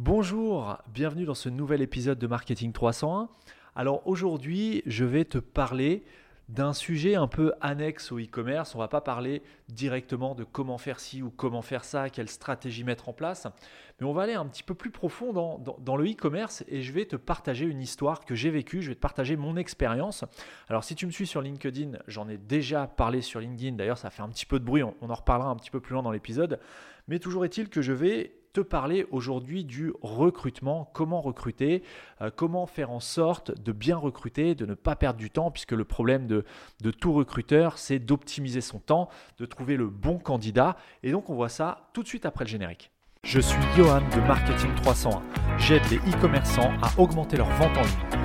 Bonjour, bienvenue dans ce nouvel épisode de Marketing 301. Alors aujourd'hui, je vais te parler d'un sujet un peu annexe au e-commerce. On va pas parler directement de comment faire ci ou comment faire ça, quelle stratégie mettre en place, mais on va aller un petit peu plus profond dans, le e-commerce et je vais te partager une histoire que j'ai vécue, je vais te partager mon expérience. Alors si tu me suis sur LinkedIn, j'en ai déjà parlé sur LinkedIn, d'ailleurs ça fait un petit peu de bruit, on, on en reparlera un petit peu plus loin dans l'épisode, mais toujours est-il que je vais te parler aujourd'hui du recrutement, comment recruter, euh, comment faire en sorte de bien recruter, de ne pas perdre du temps, puisque le problème de, de tout recruteur, c'est d'optimiser son temps, de trouver le bon candidat. Et donc on voit ça tout de suite après le générique. Je suis Johan de Marketing 301. J'aide les e-commerçants à augmenter leur vente en ligne.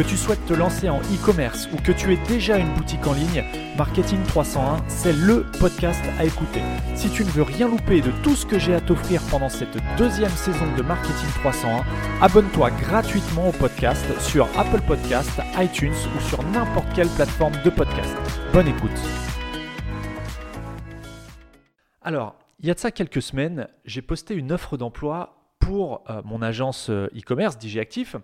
Que tu souhaites te lancer en e-commerce ou que tu aies déjà une boutique en ligne, Marketing 301, c'est le podcast à écouter. Si tu ne veux rien louper de tout ce que j'ai à t'offrir pendant cette deuxième saison de Marketing 301, abonne-toi gratuitement au podcast sur Apple Podcast, iTunes ou sur n'importe quelle plateforme de podcast. Bonne écoute. Alors, il y a de ça quelques semaines, j'ai posté une offre d'emploi euh, mon agence euh, e-commerce DigiActif.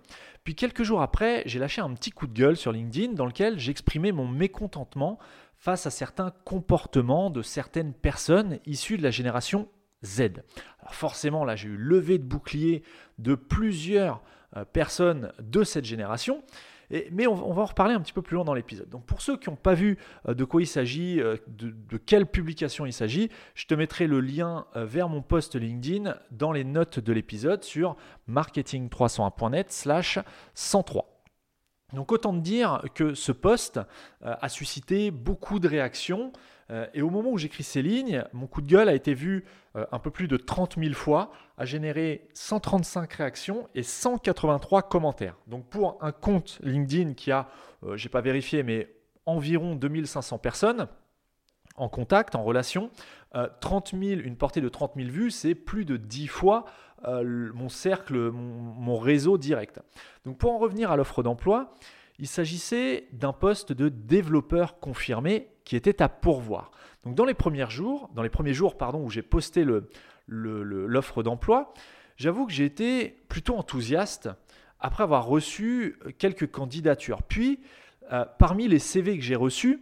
Puis quelques jours après, j'ai lâché un petit coup de gueule sur LinkedIn dans lequel j'exprimais mon mécontentement face à certains comportements de certaines personnes issues de la génération Z. Alors forcément, là, j'ai eu levé de bouclier de plusieurs euh, personnes de cette génération mais on, va en reparler un petit peu plus loin dans l'épisode. Donc pour ceux qui n'ont pas vu euh, de quoi il s'agit, euh, de, quelle publication il s'agit, je te mettrai le lien euh, vers mon post LinkedIn dans les notes de l'épisode sur marketing301.net slash 103. Donc autant te dire que ce post a suscité beaucoup de réactions. Euh, et au moment où j'écris ces lignes, mon coup de gueule a été vu euh, un peu plus de 30 000 fois, a généré 135 réactions et 183 commentaires. Donc pour un compte LinkedIn qui a, euh, je n'ai pas vérifié, mais environ 2500 personnes en contact, en relation, 30 000, une portée de 30 000 vues, c'est plus de 10 fois mon cercle, mon, réseau direct. Donc pour en revenir à l'offre d'emploi, il s'agissait d'un poste de développeur confirmé qui était à pourvoir. Donc dans les premiers jours, dans les premiers jours pardon, où j'ai posté l'offre d'emploi, j'avoue que j'ai été plutôt enthousiaste après avoir reçu quelques candidatures. Puis, euh, parmi les CV que j'ai reçus,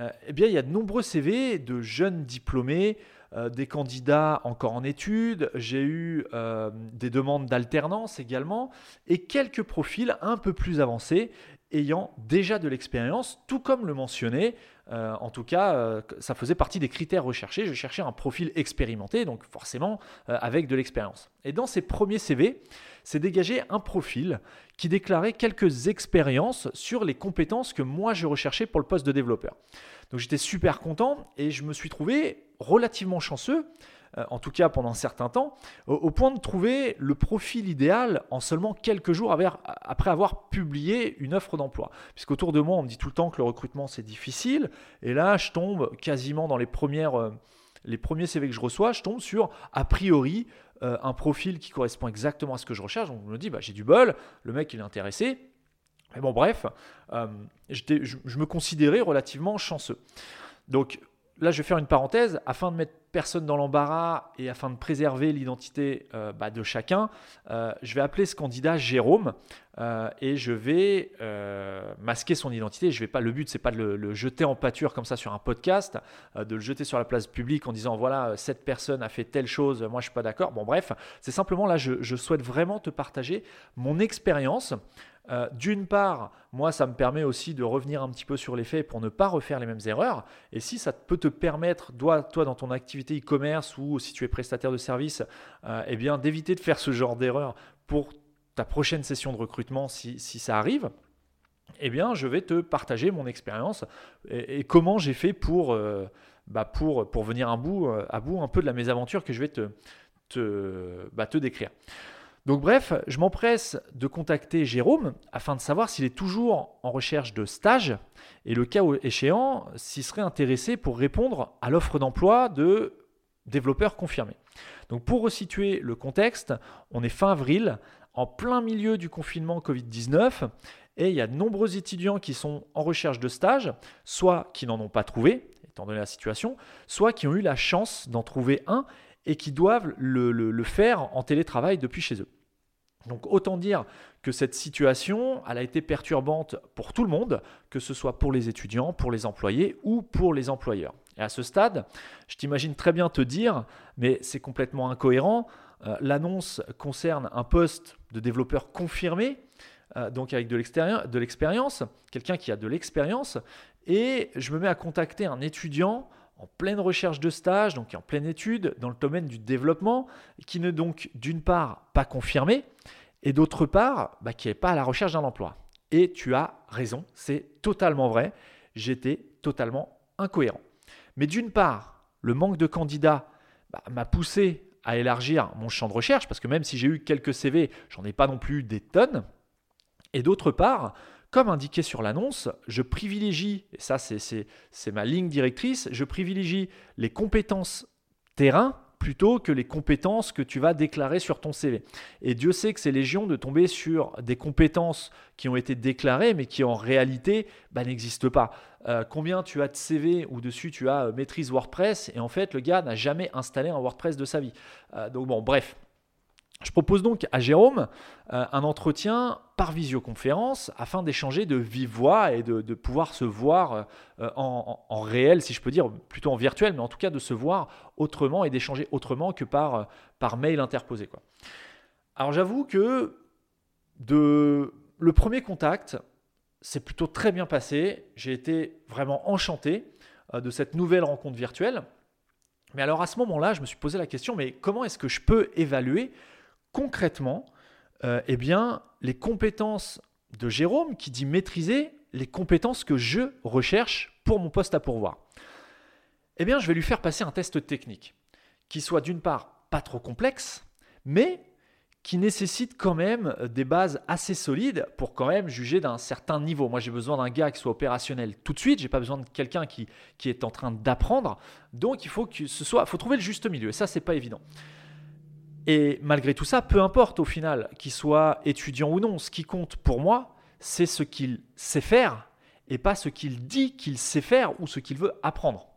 euh, eh bien, il y a de nombreux CV de jeunes diplômés, euh, des candidats encore en études, j'ai eu des demandes d'alternance également, et quelques profils un peu plus avancés ayant déjà de l'expérience, tout comme le mentionnait, euh, en tout cas, euh, ça faisait partie des critères recherchés. Je cherchais un profil expérimenté, donc forcément euh, avec de l'expérience. Et dans ces premiers CV, c'est dégagé un profil qui déclarait quelques expériences sur les compétences que moi je recherchais pour le poste de développeur. Donc j'étais super content et je me suis trouvé relativement chanceux euh, en tout cas pendant un certain temps, au, point de trouver le profil idéal en seulement quelques jours après avoir publié une offre d'emploi. Puisqu'autour de moi, on me dit tout le temps que le recrutement c'est difficile, et là je tombe quasiment dans les premières... Euh, les premiers CV que je reçois, je tombe sur, a priori, euh, un profil qui correspond exactement à ce que je recherche. Donc me dis, bah, j'ai du bol, le mec il est intéressé. Mais bon, bref, je, je, me considérais relativement chanceux. Donc là, je vais faire une parenthèse afin de mettre personne dans l'embarras et afin de préserver l'identité euh, bah, de chacun. Euh, je vais appeler ce candidat Jérôme euh, et je vais masquer son identité. Je vais pas. Le but, c'est pas de le, jeter en pâture comme ça sur un podcast, de le jeter sur la place publique en disant voilà cette personne a fait telle chose, moi je suis pas d'accord. Bon bref, c'est simplement là, je souhaite vraiment te partager mon expérience. D'une part, moi, ça me permet aussi de revenir un petit peu sur les faits pour ne pas refaire les mêmes erreurs. Et si ça peut te permettre, toi dans ton activité, e-commerce ou si tu es prestataire de service, eh bien d'éviter de faire ce genre d'erreur pour ta prochaine session de recrutement si, ça arrive. Eh bien, je vais te partager mon expérience et, comment j'ai fait pour, bah, pour, pour venir à bout, à bout un peu de la mésaventure que je vais te, te, bah, te décrire. Donc bref, je m'empresse de contacter Jérôme afin de savoir s'il est toujours en recherche de stage et le cas échéant, s'il serait intéressé pour répondre à l'offre d'emploi de développeur confirmé. Donc pour resituer le contexte, on est fin avril, en plein milieu du confinement Covid-19, et il y a de nombreux étudiants qui sont en recherche de stage, soit qui n'en ont pas trouvé, étant donné la situation, soit qui ont eu la chance d'en trouver un et qui doivent le, faire en télétravail depuis chez eux. Donc autant dire que cette situation, elle a été perturbante pour tout le monde, que ce soit pour les étudiants, pour les employés ou pour les employeurs. Et à ce stade, je t'imagine très bien te dire, mais c'est complètement incohérent, euh, l'annonce concerne un poste de développeur confirmé, euh, donc avec de l'expérience, quelqu'un qui a de l'expérience, et je me mets à contacter un étudiant en pleine recherche de stage, donc en pleine étude dans le domaine du développement, qui n'est donc d'une part pas confirmé, et d'autre part bah, qui n'est pas à la recherche d'un emploi. Et tu as raison, c'est totalement vrai, j'étais totalement incohérent. Mais d'une part, le manque de candidats bah, m'a poussé à élargir mon champ de recherche, parce que même si j'ai eu quelques CV, j'en ai pas non plus des tonnes. Et d'autre part, comme indiqué sur l'annonce, je privilégie, et ça c'est ma ligne directrice, je privilégie les compétences terrain plutôt que les compétences que tu vas déclarer sur ton CV. Et Dieu sait que c'est légion de tomber sur des compétences qui ont été déclarées mais qui en réalité bah, n'existent pas. Euh, combien tu as de CV où dessus tu as euh, maîtrise WordPress et en fait le gars n'a jamais installé un WordPress de sa vie. Euh, donc bon, bref, je propose donc à Jérôme euh, un entretien par visioconférence afin d'échanger de vive voix et de, pouvoir se voir euh, en, réel, si je peux dire, plutôt en virtuel, mais en tout cas de se voir autrement et d'échanger autrement que par, euh, par mail interposé. Alors j'avoue que le premier contact s'est plutôt très bien passé. J'ai été vraiment enchanté de cette nouvelle rencontre virtuelle. Mais alors à ce moment-là, je me suis posé la question, mais comment est-ce que je peux évaluer concrètement euh, eh bien, les compétences de Jérôme qui dit maîtriser les compétences que je recherche pour mon poste à pourvoir. Eh bien, je vais lui faire passer un test technique qui soit d'une part pas trop complexe, mais qui nécessite quand même des bases assez solides pour quand même juger d'un certain niveau. Moi, j'ai besoin d'un gars qui soit opérationnel tout de suite. J'ai pas besoin de quelqu'un qui, qui est en train d'apprendre. Donc, il faut que ce soit, faut trouver le juste milieu. Et ça, c'est pas évident. Et malgré tout ça, peu importe au final qu'il soit étudiant ou non, ce qui compte pour moi, c'est ce qu'il sait faire et pas ce qu'il dit qu'il sait faire ou ce qu'il veut apprendre.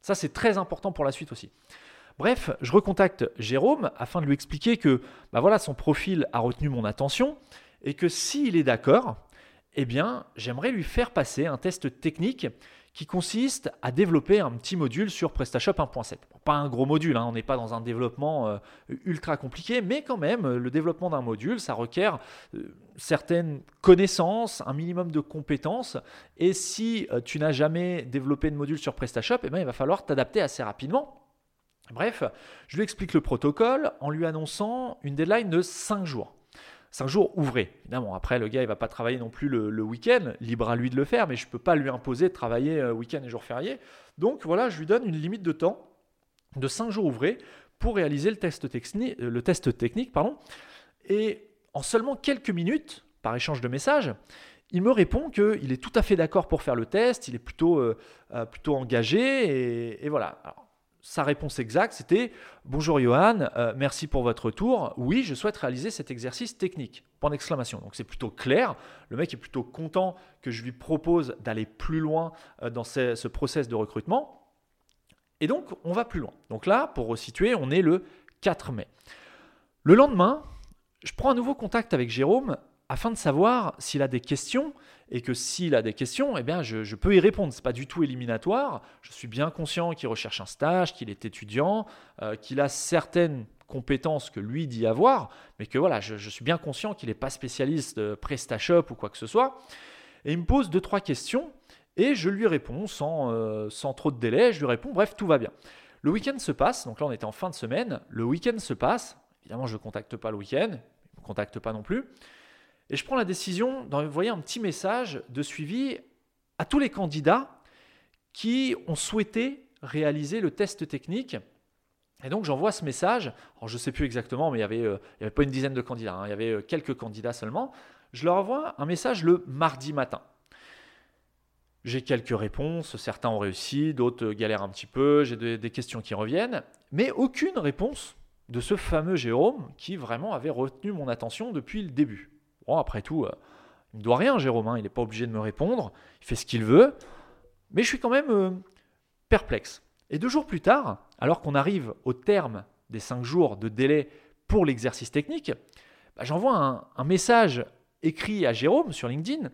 Ça, c'est très important pour la suite aussi. Bref, je recontacte Jérôme afin de lui expliquer que bah voilà, son profil a retenu mon attention et que s'il est d'accord, eh bien, j'aimerais lui faire passer un test technique qui consiste à développer un petit module sur PrestaShop 1.7. pas un gros module, hein, on n'est pas dans un développement euh, ultra compliqué, mais quand même, euh, le développement d'un module, ça requiert euh, certaines connaissances, un minimum de compétences, et si tu n'as jamais développé de module sur PrestaShop, eh bien, il va falloir t'adapter assez rapidement. Bref, je lui explique le protocole en lui annonçant une deadline de 5 jours. 5 jours ouvrés. Évidemment, après, le gars, il va pas travailler non plus le, week-end, libre à lui de le faire, mais je ne peux pas lui imposer de travailler euh, week-end et jour férié. Donc voilà, je lui donne une limite de temps de 5 jours ouvrés pour réaliser le test, euh, technique. Pardon. Et en seulement quelques minutes, par échange de messages, il me répond qu'il est tout à fait d'accord pour faire le test, il est plutôt, euh, engagé, et voilà sa réponse exacte, c'était Bonjour Johan, euh, merci pour votre retour. Oui, je souhaite réaliser cet exercice technique. Point d'exclamation. Donc c'est plutôt clair. Le mec est plutôt content que je lui propose d'aller plus loin euh, dans ce, process de recrutement. Et donc, on va plus loin. Donc là, pour resituer, on est le 4 mai. Le lendemain, je prends un nouveau contact avec Jérôme afin de savoir s'il a des questions et que s'il a des questions, eh bien, je, peux y répondre. Ce n'est pas du tout éliminatoire. Je suis bien conscient qu'il recherche un stage, qu'il est étudiant, euh, qu'il a certaines compétences que lui dit avoir, mais que voilà, je, suis bien conscient qu'il n'est pas spécialiste de PrestaShop ou quoi que ce soit. Et il me pose deux, trois questions et je lui réponds sans, euh, sans trop de délai. Je lui réponds, bref, tout va bien. Le week-end se passe, donc là on était en fin de semaine, le week-end se passe, évidemment je ne contacte pas le week-end, il ne me contacte pas non plus, et je prends la décision d'envoyer un petit message de suivi à tous les candidats qui ont souhaité réaliser le test technique. Et donc j'envoie ce message, alors je ne sais plus exactement, mais il n'y avait, euh, avait pas une dizaine de candidats, hein. il y avait euh, quelques candidats seulement. Je leur envoie un message le mardi matin. J'ai quelques réponses, certains ont réussi, d'autres galèrent un petit peu, j'ai des, questions qui reviennent, mais aucune réponse de ce fameux Jérôme qui vraiment avait retenu mon attention depuis le début. Après tout, euh, il ne doit rien, Jérôme, hein, il n'est pas obligé de me répondre, il fait ce qu'il veut, mais je suis quand même euh, perplexe. Et deux jours plus tard, alors qu'on arrive au terme des cinq jours de délai pour l'exercice technique, bah, j'envoie un message écrit à Jérôme sur LinkedIn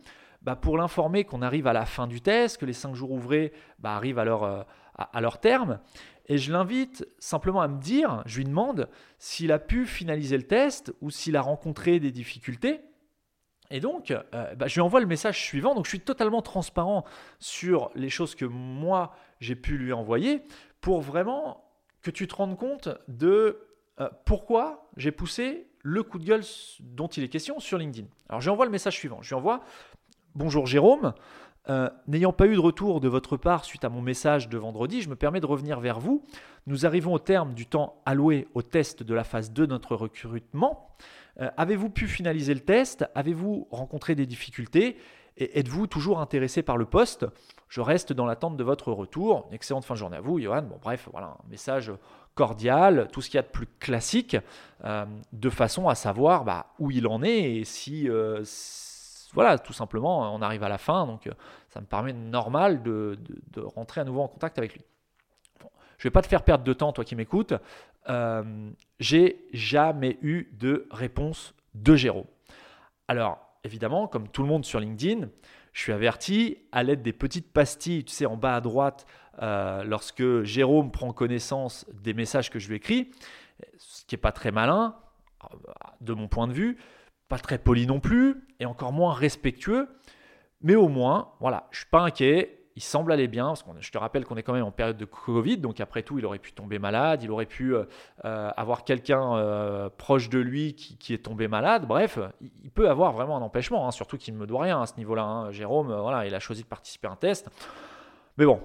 bah, pour l'informer qu'on arrive à la fin du test, que les cinq jours ouvrés bah, arrivent euh, à, leur terme. Et je l'invite simplement à me dire, je lui demande s'il a pu finaliser le test ou s'il a rencontré des difficultés. Et donc, euh, bah, je lui envoie le message suivant. Donc, je suis totalement transparent sur les choses que moi, j'ai pu lui envoyer pour vraiment que tu te rendes compte de euh, pourquoi j'ai poussé le coup de gueule dont il est question sur LinkedIn. Alors, je lui envoie le message suivant. Je lui envoie Bonjour Jérôme. Euh, n'ayant pas eu de retour de votre part suite à mon message de vendredi, je me permets de revenir vers vous. Nous arrivons au terme du temps alloué au test de la phase 2 de notre recrutement. Euh, avez-vous pu finaliser le test? Avez-vous rencontré des difficultés? Et êtes-vous toujours intéressé par le poste? Je reste dans l'attente de votre retour. excellente fin de journée à vous, Johan. Bon, bref, voilà, un message cordial, tout ce qu'il y a de plus classique, euh, de façon à savoir bah, où il en est et si voilà, tout simplement, on arrive à la fin, donc euh, ça me permet normal de, rentrer à nouveau en contact avec lui. je ne vais pas te faire perdre de temps, toi qui m'écoutes. Euh, j'ai jamais eu de réponse de Jérôme. Alors, évidemment, comme tout le monde sur LinkedIn, je suis averti à l'aide des petites pastilles, tu sais, en bas à droite, euh, lorsque Jérôme prend connaissance des messages que je lui écris, ce qui n'est pas très malin, de mon point de vue, pas très poli non plus, et encore moins respectueux. Mais au moins, voilà, je suis pas inquiet. Il semble aller bien, je te rappelle qu'on est quand même en période de Covid, donc après tout, il aurait pu tomber malade, il aurait pu euh, euh, avoir quelqu'un euh, proche de lui qui, est tombé malade. Bref, il peut avoir vraiment un empêchement, hein, surtout qu'il ne me doit rien à ce niveau-là. Hein. Jérôme, voilà, il a choisi de participer à un test. Mais bon,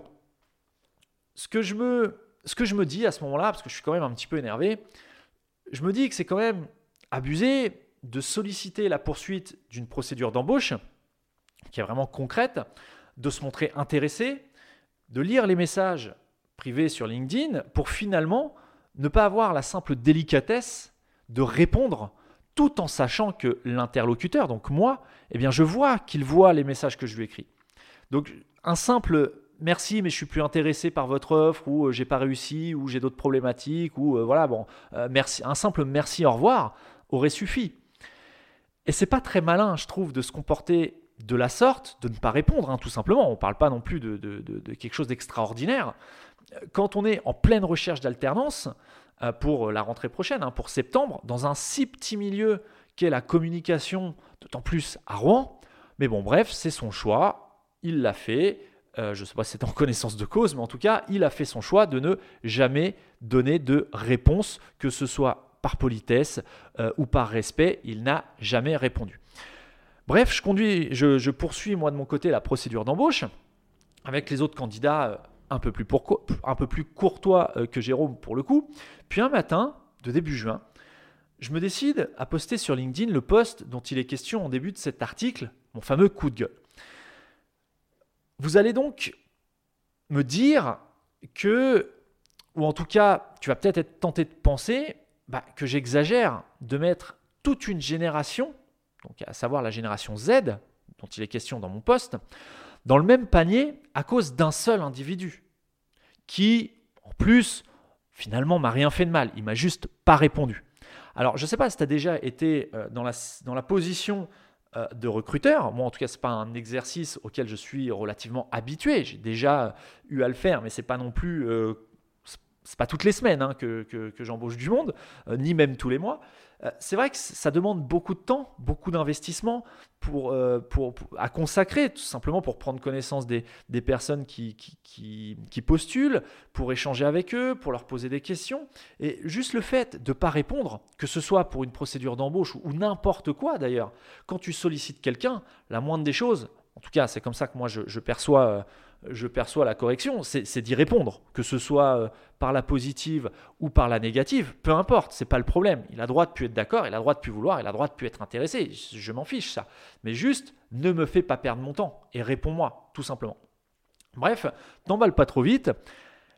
ce que je me, ce que je me dis à ce moment-là, parce que je suis quand même un petit peu énervé, je me dis que c'est quand même abusé de solliciter la poursuite d'une procédure d'embauche qui est vraiment concrète, de se montrer intéressé, de lire les messages privés sur LinkedIn pour finalement ne pas avoir la simple délicatesse de répondre tout en sachant que l'interlocuteur, donc moi, eh bien je vois qu'il voit les messages que je lui écris. Donc un simple merci mais je suis plus intéressé par votre offre ou j'ai pas réussi ou j'ai d'autres problématiques ou euh, voilà bon euh, merci un simple merci au revoir aurait suffi. Et c'est pas très malin, je trouve, de se comporter de la sorte, de ne pas répondre, hein, tout simplement. On ne parle pas non plus de, quelque chose d'extraordinaire. Quand on est en pleine recherche d'alternance euh, pour la rentrée prochaine, hein, pour septembre, dans un si petit milieu qu'est la communication, d'autant plus à Rouen, mais bon, bref, c'est son choix, il l'a fait. Euh, je ne sais pas si c'est en connaissance de cause, mais en tout cas, il a fait son choix de ne jamais donner de réponse, que ce soit par politesse euh, ou par respect, il n'a jamais répondu. Bref, je, conduis, je, poursuis moi de mon côté la procédure d'embauche avec les autres candidats euh, un peu plus, un peu plus courtois euh, que Jérôme pour le coup. Puis un matin de début juin, je me décide à poster sur LinkedIn le post dont il est question en début de cet article, mon fameux coup de gueule. Vous allez donc me dire que, ou en tout cas, tu vas peut-être être tenté de penser bah, que j'exagère de mettre toute une génération, donc à savoir la génération Z, dont il est question dans mon poste, dans le même panier à cause d'un seul individu, qui, en plus, finalement, m'a rien fait de mal. Il m'a juste pas répondu. Alors, je ne sais pas si tu as déjà été euh, dans la, position euh, de recruteur. Moi, en tout cas, ce n'est pas un exercice auquel je suis relativement habitué. J'ai déjà eu à le faire, mais ce n'est pas non plus euh, c'est pas toutes les semaines hein, que, j'embauche du monde, euh, ni même tous les mois. Euh, c'est vrai que ça demande beaucoup de temps, beaucoup d'investissement euh, pour, à consacrer, tout simplement pour prendre connaissance des, personnes qui, postulent, pour échanger avec eux, pour leur poser des questions. Et juste le fait de ne pas répondre, que ce soit pour une procédure d'embauche ou, n'importe quoi d'ailleurs, quand tu sollicites quelqu'un, la moindre des choses, en tout cas c'est comme ça que moi je perçois... Je perçois la correction, c'est d'y répondre, que ce soit euh, par la positive ou par la négative, peu importe, c'est pas le problème. Il a droit de plus être d'accord, il a droit de plus vouloir, il a droit de plus être intéressé. Je m'en fiche ça. Mais juste, ne me fais pas perdre mon temps et réponds-moi, tout simplement. Bref, t'emballes pas trop vite.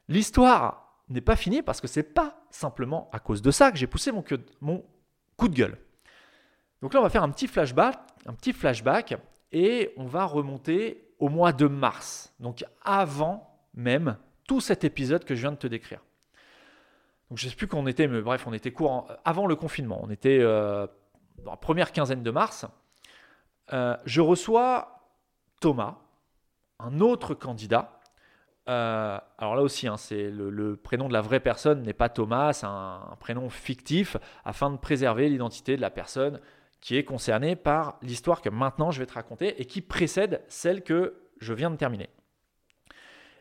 L'histoire n'est pas finie parce que c'est pas simplement à cause de ça que j'ai poussé mon, mon coup de gueule. Donc là, on va faire un petit flashback, un petit flashback et on va remonter au mois de mars, donc avant même tout cet épisode que je viens de te décrire. Donc je ne sais plus quand on était, mais bref, on était court avant le confinement. On était euh, dans la première quinzaine de mars. Euh, je reçois Thomas, un autre candidat. Euh, alors là aussi, hein, c'est le, prénom de la vraie personne n'est pas Thomas, c'est un, prénom fictif afin de préserver l'identité de la personne qui est concerné par l'histoire que maintenant je vais te raconter et qui précède celle que je viens de terminer.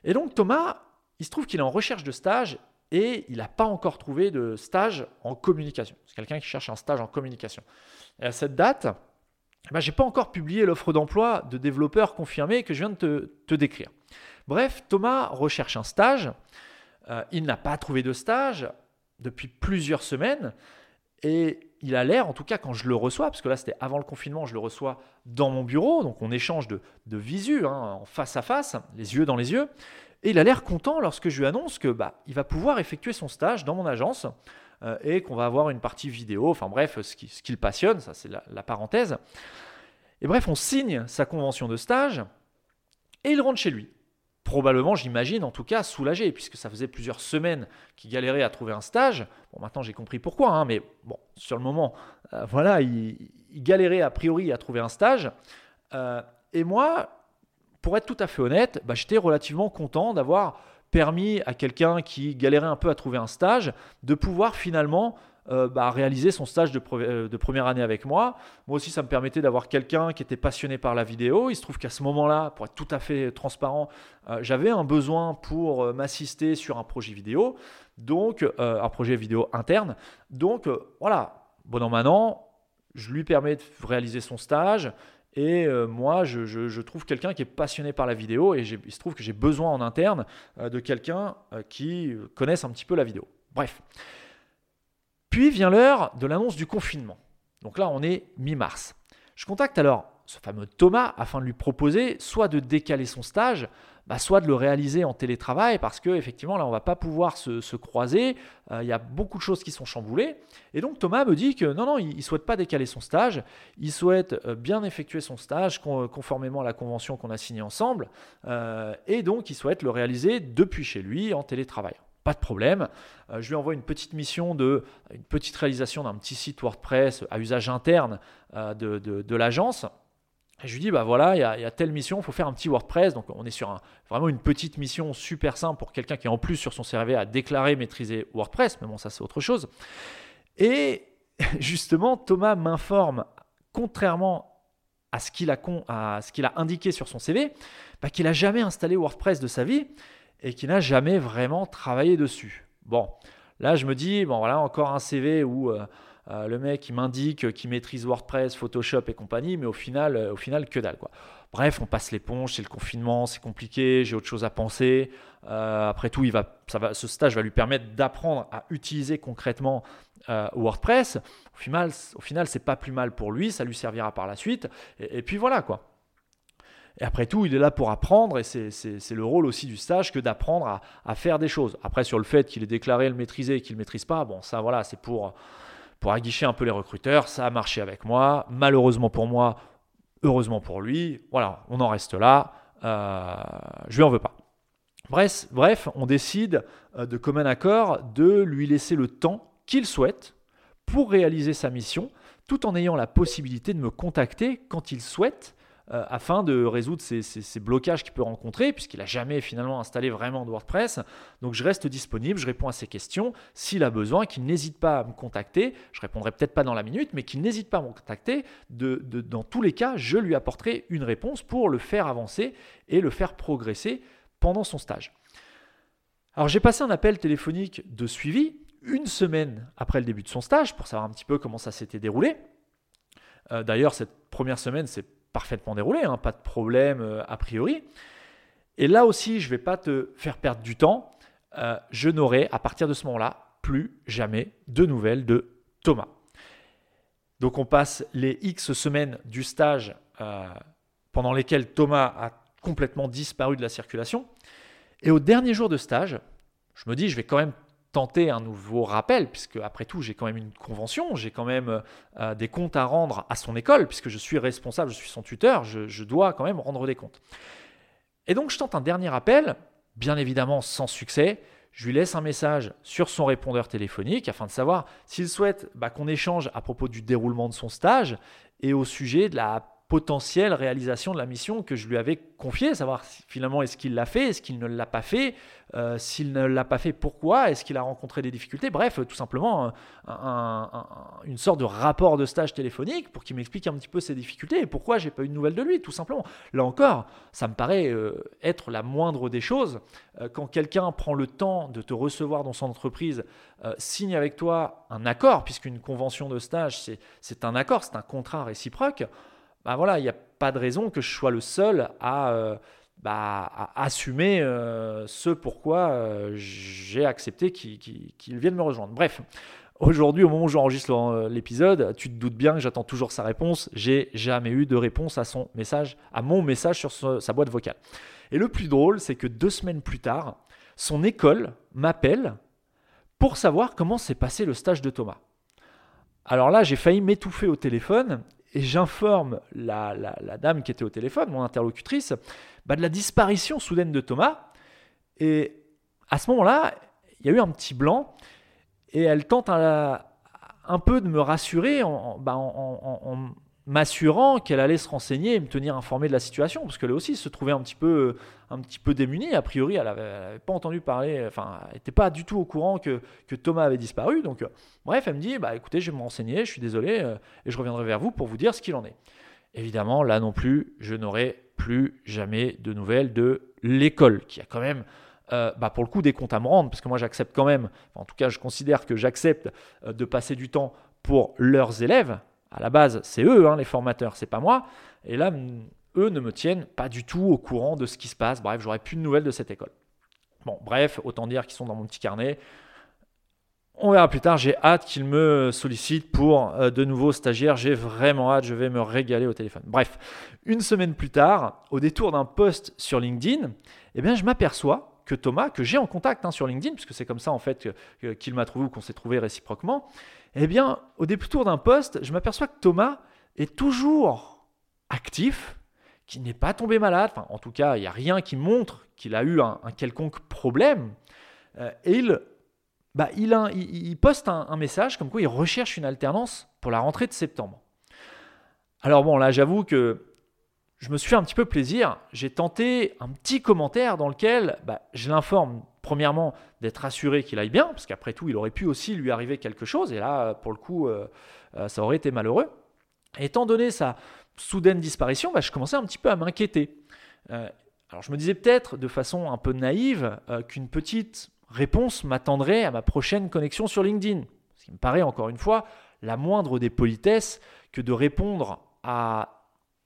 Et donc Thomas, il se trouve qu'il est en recherche de stage et il n'a pas encore trouvé de stage en communication. C'est quelqu'un qui cherche un stage en communication. Et à cette date, eh ben, je n'ai pas encore publié l'offre d'emploi de développeur confirmé que je viens de te, décrire. Bref, Thomas recherche un stage. Euh, il n'a pas trouvé de stage depuis plusieurs semaines. Et il a l'air, en tout cas quand je le reçois, parce que là c'était avant le confinement, je le reçois dans mon bureau, donc on échange de, visu, hein, en face à face, les yeux dans les yeux, et il a l'air content lorsque je lui annonce que bah, il va pouvoir effectuer son stage dans mon agence euh, et qu'on va avoir une partie vidéo, enfin bref, ce qui, le passionne, ça c'est la parenthèse. Et bref, on signe sa convention de stage et il rentre chez lui probablement, j'imagine, en tout cas, soulagé, puisque ça faisait plusieurs semaines qu'il galérait à trouver un stage. Bon, maintenant j'ai compris pourquoi, hein, mais bon, sur le moment, euh, voilà, il, galérait a priori à trouver un stage. Euh, et moi, pour être tout à fait honnête, bah, j'étais relativement content d'avoir permis à quelqu'un qui galérait un peu à trouver un stage de pouvoir finalement euh, bah, réaliser son stage euh, de, première année avec moi. Moi aussi, ça me permettait d'avoir quelqu'un qui était passionné par la vidéo. Il se trouve qu'à ce moment-là, pour être tout à fait transparent, euh, j'avais un besoin pour m'assister sur un projet vidéo, donc un projet vidéo interne. Donc voilà, bon an, maintenant, je lui permets de réaliser son stage. Et moi, je, trouve quelqu'un qui est passionné par la vidéo et il se trouve que j'ai besoin en interne de quelqu'un qui connaisse un petit peu la vidéo. Bref. Puis vient l'heure de l'annonce du confinement. Donc là, on est mi-mars. Je contacte alors ce fameux Thomas afin de lui proposer soit de décaler son stage, bah, soit de le réaliser en télétravail parce que effectivement là on va pas pouvoir se, croiser, euh, il y a beaucoup de choses qui sont chamboulées. Et donc Thomas me dit que non non il, ne souhaite pas décaler son stage, il souhaite euh, bien effectuer son stage conformément à la convention qu'on a signée ensemble, euh, et donc il souhaite le réaliser depuis chez lui en télétravail. Pas de problème. Euh, je lui envoie une petite mission de une petite réalisation d'un petit site WordPress à usage interne euh, de, l'agence. Et je lui dis, bah voilà, il y, a, telle mission, il faut faire un petit WordPress. Donc on est sur un, vraiment une petite mission super simple pour quelqu'un qui en plus sur son CV a déclaré maîtriser WordPress. Mais bon, ça c'est autre chose. Et justement, Thomas m'informe, contrairement à ce qu'il a, indiqué sur son CV, bah, qu'il n'a jamais installé WordPress de sa vie et qui n'a jamais vraiment travaillé dessus. Bon, là je me dis, bon voilà, encore un CV où euh, euh, le mec il m'indique qu'il maîtrise WordPress, Photoshop et compagnie, mais au final, euh, au final que dalle quoi. Bref, on passe l'éponge, c'est le confinement, c'est compliqué, j'ai autre chose à penser. après tout, il va, ça va, ce stage va lui permettre d'apprendre à utiliser concrètement WordPress. Au final, au final, c'est pas plus mal pour lui, ça lui servira par la suite. et puis voilà quoi. Et après tout, il est là pour apprendre et c'est le rôle aussi du stage que d'apprendre à, faire des choses. Après, sur le fait qu'il ait déclaré le maîtriser et qu'il ne maîtrise pas, bon, ça voilà, c'est pour, pour aguicher un peu les recruteurs. Ça a marché avec moi. Malheureusement pour moi, heureusement pour lui. Voilà, on en reste là. Euh, je lui en veux pas. Bref, bref, on décide euh, de commun accord de lui laisser le temps qu'il souhaite pour réaliser sa mission, tout en ayant la possibilité de me contacter quand il souhaite euh, afin de résoudre ces, blocages qu'il peut rencontrer, puisqu'il n'a jamais finalement installé vraiment de WordPress. Donc je reste disponible, je réponds à ses questions. S'il a besoin, qu'il n'hésite pas à me contacter. Je répondrai peut-être pas dans la minute, mais qu'il n'hésite pas à me contacter. dans tous les cas, je lui apporterai une réponse pour le faire avancer et le faire progresser pendant son stage. Alors j'ai passé un appel téléphonique de suivi une semaine après le début de son stage pour savoir un petit peu comment ça s'était déroulé. Euh, d'ailleurs, cette première semaine s'est parfaitement déroulée, hein, pas de problème euh, a priori. Et là aussi, je ne vais pas te faire perdre du temps. Euh, je n'aurai à partir de ce moment-là plus jamais de nouvelles de Thomas. Donc on passe les X semaines du stage pendant lesquelles Thomas a complètement disparu de la circulation. Et au dernier jour de stage, je me dis, je vais quand même tenter un nouveau rappel, puisque après tout, j'ai quand même une convention, j'ai quand même euh, des comptes à rendre à son école, puisque je suis responsable, je suis son tuteur, je, dois quand même rendre des comptes. Et donc, je tente un dernier appel, bien évidemment sans succès. Je lui laisse un message sur son répondeur téléphonique afin de savoir s'il souhaite bah, qu'on échange à propos du déroulement de son stage et au sujet de la potentielle réalisation de la mission que je lui avais confiée, savoir finalement est-ce qu'il l'a fait, est-ce qu'il ne l'a pas fait, euh, s'il ne l'a pas fait, pourquoi, est-ce qu'il a rencontré des difficultés, bref, tout simplement une sorte de rapport de stage téléphonique pour qu'il m'explique un petit peu ses difficultés et pourquoi j'ai pas eu de nouvelles de lui, tout simplement. Là encore, ça me paraît euh, être la moindre des choses. Euh, quand quelqu'un prend le temps de te recevoir dans son entreprise, signe avec toi un accord, puisqu'une convention de stage, c'est un accord, c'est un contrat réciproque, bah voilà, il n'y a pas de raison que je sois le seul à, euh, bah, assumer euh, ce pourquoi euh, j'ai accepté qu'il vienne me rejoindre. Bref, aujourd'hui, au moment où j'enregistre l'épisode, tu te doutes bien que j'attends toujours sa réponse. J'ai jamais eu de réponse à mon message sur sa boîte vocale. Et le plus drôle, c'est que deux semaines plus tard, son école m'appelle pour savoir comment s'est passé le stage de Thomas. Alors là, j'ai failli m'étouffer au téléphone et j'informe la, dame qui était au téléphone, mon interlocutrice, bah, de la disparition soudaine de Thomas. Et à ce moment-là, il y a eu un petit blanc et elle tente un, peu de me rassurer en, bah, m'assurant qu'elle allait se renseigner et me tenir informé de la situation, parce qu'elle aussi se trouvait un petit peu, un petit peu démunie. A priori, elle n'avait pas entendu parler, enfin, elle n'était pas du tout au courant que, Thomas avait disparu. Donc, euh, bref, elle me dit, bah écoutez, je vais me renseigner, je suis désolé, euh, et je reviendrai vers vous pour vous dire ce qu'il en est. Évidemment, là non plus, je n'aurai plus jamais de nouvelles de l'école, qui a quand même euh, bah pour le coup des comptes à me rendre, parce que moi j'accepte quand même, en tout cas je considère que j'accepte de passer du temps pour leurs élèves, à la base, c'est eux, hein, les formateurs, c'est pas moi. Et là, eux ne me tiennent pas du tout au courant de ce qui se passe. Bref, j'aurais plus de nouvelles de cette école. Bon, bref, autant dire qu'ils sont dans mon petit carnet. On verra plus tard. J'ai hâte qu'ils me sollicitent pour euh, de nouveaux stagiaires. J'ai vraiment hâte. Je vais me régaler au téléphone. Bref, une semaine plus tard, au détour d'un post sur LinkedIn, eh bien, je m'aperçois que Thomas, que j'ai en contact hein, sur LinkedIn, puisque c'est comme ça en fait qu'il m'a trouvé ou qu'on s'est trouvé réciproquement, eh bien, au détour d'un poste, je m'aperçois que Thomas est toujours actif, qu'il n'est pas tombé malade. Enfin, en tout cas, il n'y a rien qui montre qu'il a eu un, quelconque problème. Euh, et il, bah, il, poste un, message comme quoi il recherche une alternance pour la rentrée de septembre. Alors bon, là, j'avoue que je me suis fait un petit peu plaisir. J'ai tenté un petit commentaire dans lequel bah, je l'informe premièrement, d'être assuré qu'il aille bien, parce qu'après tout, il aurait pu aussi lui arriver quelque chose, et là, pour le coup, euh, euh, ça aurait été malheureux. étant donné sa soudaine disparition, bah, je commençais un petit peu à m'inquiéter. Euh, alors je me disais peut-être de façon un peu naïve qu'une petite réponse m'attendrait à ma prochaine connexion sur LinkedIn. Ce qui me paraît encore une fois la moindre des politesses que de répondre à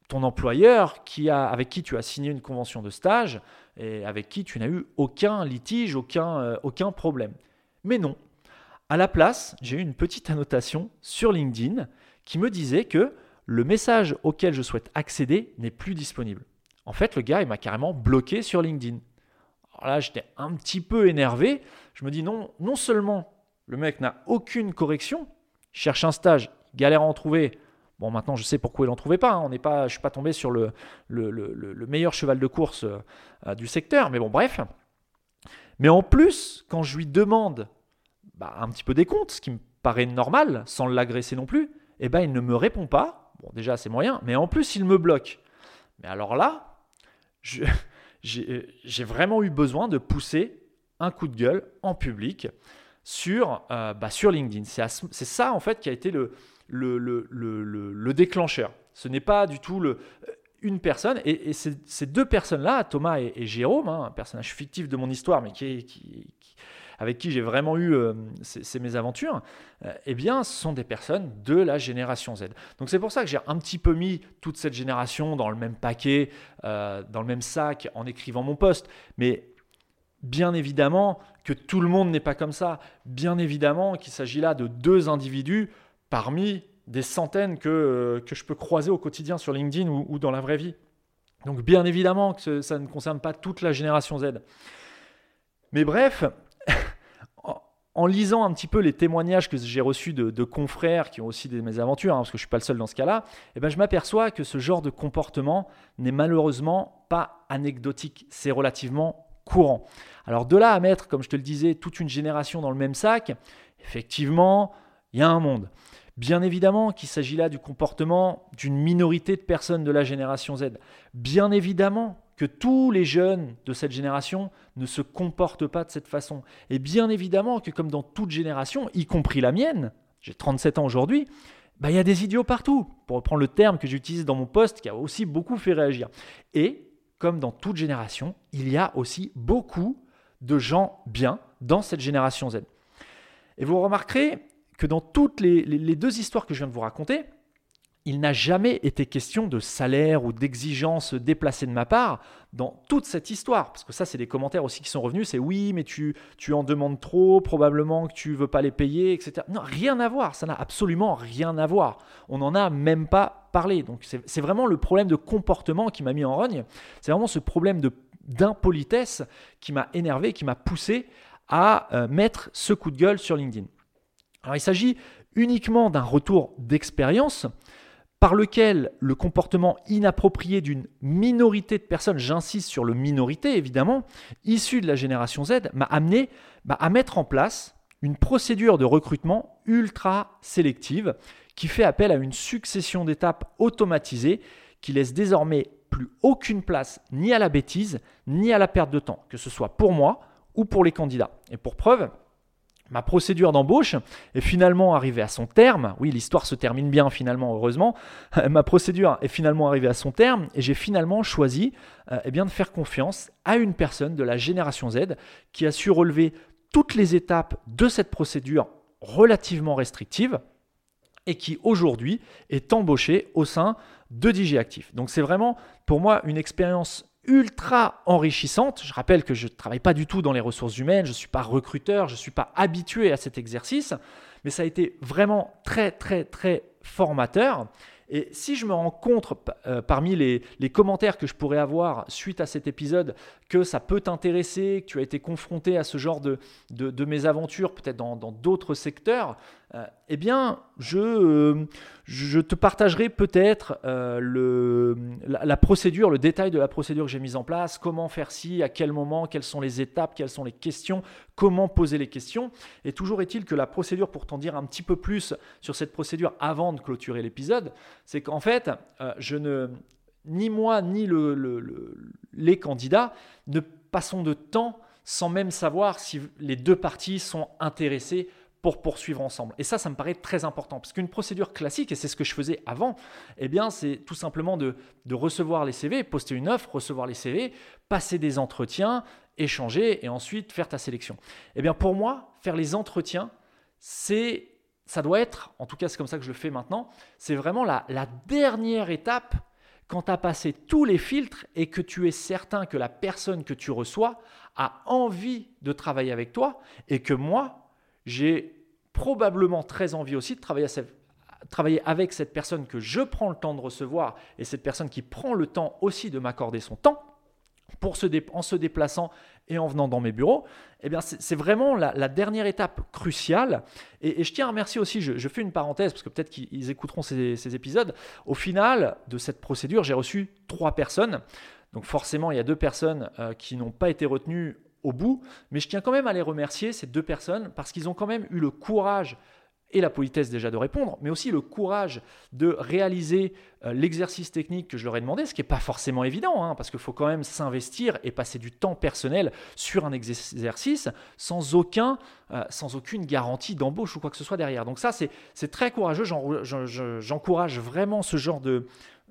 ton employeur avec qui tu as signé une convention de stage et avec qui tu n'as eu aucun litige, aucun, euh, aucun problème. Mais non. À la place, j'ai eu une petite annotation sur LinkedIn qui me disait que le message auquel je souhaite accéder n'est plus disponible. En fait, le gars, il m'a carrément bloqué sur LinkedIn. Alors là, j'étais un petit peu énervé. Je me dis non, non seulement le mec n'a aucune correction, cherche un stage, galère à en trouver, Bon, maintenant, je sais pourquoi il n'en trouvait pas. Hein. On n'est pas. Je ne suis pas tombé sur le, le, meilleur cheval de course euh, du secteur. Mais bon, bref. Mais en plus, quand je lui demande bah, un petit peu des comptes, ce qui me paraît normal, sans l'agresser non plus, eh ben, il ne me répond pas. Bon, déjà, c'est moyen. Mais en plus, il me bloque. Mais alors là, j'ai vraiment eu besoin de pousser un coup de gueule en public sur, euh, bah, sur LinkedIn. C'est ça en fait qui a été le, le, le, le déclencheur. Ce n'est pas du tout le, une personne, et, ces, deux personnes-là, Thomas et, Jérôme, hein, un personnage fictif de mon histoire, mais avec qui j'ai vraiment eu euh, ces, mésaventures, euh, eh bien, ce sont des personnes de la génération Z. Donc c'est pour ça que j'ai un petit peu mis toute cette génération dans le même paquet, euh, dans le même sac, en écrivant mon poste. Mais bien évidemment que tout le monde n'est pas comme ça. Bien évidemment qu'il s'agit là de deux individus parmi des centaines que, euh, que je peux croiser au quotidien sur LinkedIn ou, dans la vraie vie. Donc bien évidemment que ça ne concerne pas toute la génération Z. Mais bref, en lisant un petit peu les témoignages que j'ai reçus de, confrères qui ont aussi des mésaventures, hein, parce que je ne suis pas le seul dans ce cas-là, eh ben, je m'aperçois que ce genre de comportement n'est malheureusement pas anecdotique, c'est relativement courant. Alors de là à mettre, comme je te le disais, toute une génération dans le même sac, effectivement, il y a un monde. Bien évidemment qu'il s'agit là du comportement d'une minorité de personnes de la génération Z. Bien évidemment que tous les jeunes de cette génération ne se comportent pas de cette façon. Et bien évidemment que comme dans toute génération, y compris la mienne, j'ai 37 ans aujourd'hui, bah, il y a des idiots partout, pour reprendre le terme que j'utilise dans mon poste, qui a aussi beaucoup fait réagir. Et comme dans toute génération, il y a aussi beaucoup de gens bien dans cette génération Z. Et vous remarquerez, que dans toutes les, deux histoires que je viens de vous raconter, il n'a jamais été question de salaire ou d'exigence déplacée de ma part dans toute cette histoire. Parce que ça, c'est des commentaires aussi qui sont revenus. C'est oui, mais tu, en demandes trop, probablement que tu veux pas les payer, etc. Non, rien à voir. Ça n'a absolument rien à voir. On n'en a même pas parlé. Donc c'est vraiment le problème de comportement qui m'a mis en rogne. C'est vraiment ce problème d'impolitesse qui m'a énervé, qui m'a poussé à euh, mettre ce coup de gueule sur LinkedIn. Alors il s'agit uniquement d'un retour d'expérience par lequel le comportement inapproprié d'une minorité de personnes, j'insiste sur le minorité évidemment, issues de la génération Z, m'a amené à mettre en place une procédure de recrutement ultra sélective qui fait appel à une succession d'étapes automatisées qui laisse désormais plus aucune place ni à la bêtise ni à la perte de temps, que ce soit pour moi ou pour les candidats. Et pour preuve, Ma procédure d'embauche est finalement arrivée à son terme. Oui, l'histoire se termine bien finalement, heureusement. Ma procédure est finalement arrivée à son terme et j'ai finalement choisi euh, eh de faire confiance à une personne de la génération Z qui a su relever toutes les étapes de cette procédure relativement restrictive et qui aujourd'hui est embauchée au sein de DJ. Donc c'est vraiment pour moi une expérience ultra enrichissante. Je rappelle que je ne travaille pas du tout dans les ressources humaines, je ne suis pas recruteur, je ne suis pas habitué à cet exercice, mais ça a été vraiment très très très formateur. Et si je me rends compte euh, parmi les, commentaires que je pourrais avoir suite à cet épisode que ça peut t'intéresser, que tu as été confronté à ce genre de, de, mésaventures, peut-être dans d'autres secteurs, eh bien, je, euh, je te partagerai peut-être euh, la, procédure, le détail de la procédure que j'ai mise en place, comment faire ci, à quel moment, quelles sont les étapes, quelles sont les questions, comment poser les questions. Et toujours est-il que la procédure, pour t'en dire un petit peu plus sur cette procédure avant de clôturer l'épisode, c'est qu'en fait, je ne, ni moi ni le, les candidats ne passons de temps sans même savoir si les deux parties sont intéressées pour poursuivre ensemble. Et ça, ça me paraît très important, parce qu'une procédure classique, et c'est ce que je faisais avant, eh bien, c'est tout simplement de, recevoir les CV, poster une offre, recevoir les CV, passer des entretiens, échanger, et ensuite faire ta sélection. Eh bien, pour moi, faire les entretiens, c'est, ça doit être, en tout cas c'est comme ça que je le fais maintenant, c'est vraiment la, la dernière étape quand tu as passé tous les filtres et que tu es certain que la personne que tu reçois a envie de travailler avec toi et que moi, j'ai probablement très envie aussi de travailler, avec cette personne que je prends le temps de recevoir et cette personne qui prend le temps aussi de m'accorder son temps pour en se déplaçant et en venant dans mes bureaux, eh bien c'est vraiment la, dernière étape cruciale. Et, je tiens à remercier aussi, je, fais une parenthèse parce que peut-être qu'ils écouteront ces, épisodes. Au final de cette procédure, j'ai reçu trois personnes. Donc forcément, il y a deux personnes euh, qui n'ont pas été retenues au bout, mais je tiens quand même à les remercier, ces deux personnes, parce qu'ils ont quand même eu le courage et la politesse déjà de répondre, mais aussi le courage de réaliser euh, l'exercice technique que je leur ai demandé, ce qui n'est pas forcément évident, hein, parce qu'il faut quand même s'investir et passer du temps personnel sur un exercice sans, aucun, euh, sans aucune garantie d'embauche ou quoi que ce soit derrière. Donc ça, c'est très courageux, j'encourage vraiment ce genre de,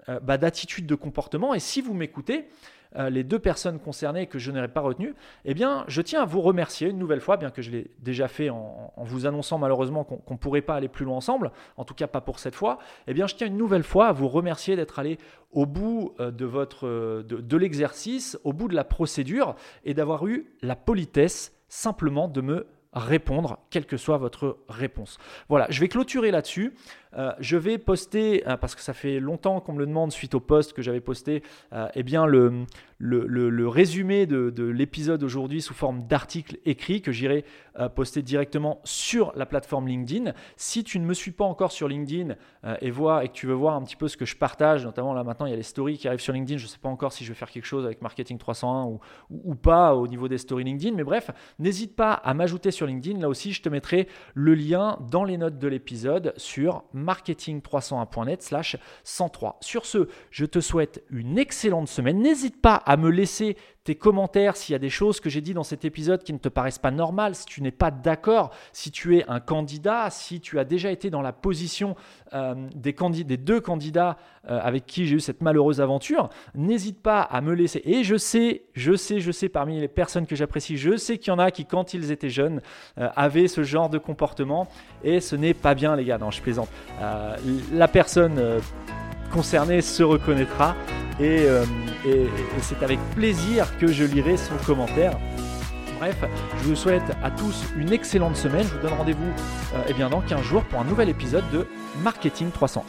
euh, bah, d'attitude de comportement, et si vous m'écoutez, euh, les deux personnes concernées que je n'aurais pas retenues, eh bien, je tiens à vous remercier une nouvelle fois, bien que je l'ai déjà fait en, vous annonçant malheureusement qu'on ne pourrait pas aller plus loin ensemble, en tout cas pas pour cette fois. Eh bien, je tiens une nouvelle fois à vous remercier d'être allé au bout euh, de, votre, euh, de l'exercice, au bout de la procédure, et d'avoir eu la politesse simplement de me répondre, quelle que soit votre réponse. Voilà, je vais clôturer là-dessus. Euh, je vais poster, euh, parce que ça fait longtemps qu'on me le demande suite au post que j'avais posté, euh, eh bien le, résumé de, l'épisode aujourd'hui sous forme d'article écrit que j'irai poster directement sur la plateforme LinkedIn. Si tu ne me suis pas encore sur LinkedIn et, vois, et que tu veux voir un petit peu ce que je partage, notamment là maintenant il y a les stories qui arrivent sur LinkedIn, je ne sais pas encore si je vais faire quelque chose avec Marketing 301 ou, ou pas au niveau des stories LinkedIn, mais bref, n'hésite pas à m'ajouter sur LinkedIn. Là aussi, je te mettrai le lien dans les notes de l'épisode sur marketing301.net slash 103. Sur ce, je te souhaite une excellente semaine. N'hésite pas à me laisser tes commentaires s'il y a des choses que j'ai dit dans cet épisode qui ne te paraissent pas normales, si tu n'es pas d'accord, si tu es un candidat, si tu as déjà été dans la position euh, des, des, deux candidats euh, avec qui j'ai eu cette malheureuse aventure, n'hésite pas à me laisser. Et je sais, je sais, je sais parmi les personnes que j'apprécie, je sais qu'il y en a qui quand ils étaient jeunes euh, avaient ce genre de comportement et ce n'est pas bien les gars, non je plaisante. la personne concerné se reconnaîtra. Euh, et, c'est avec plaisir que je lirai son commentaire. Bref, je vous souhaite à tous une excellente semaine. Je vous donne rendez-vous euh, eh dans 15 jours pour un nouvel épisode de Marketing 300.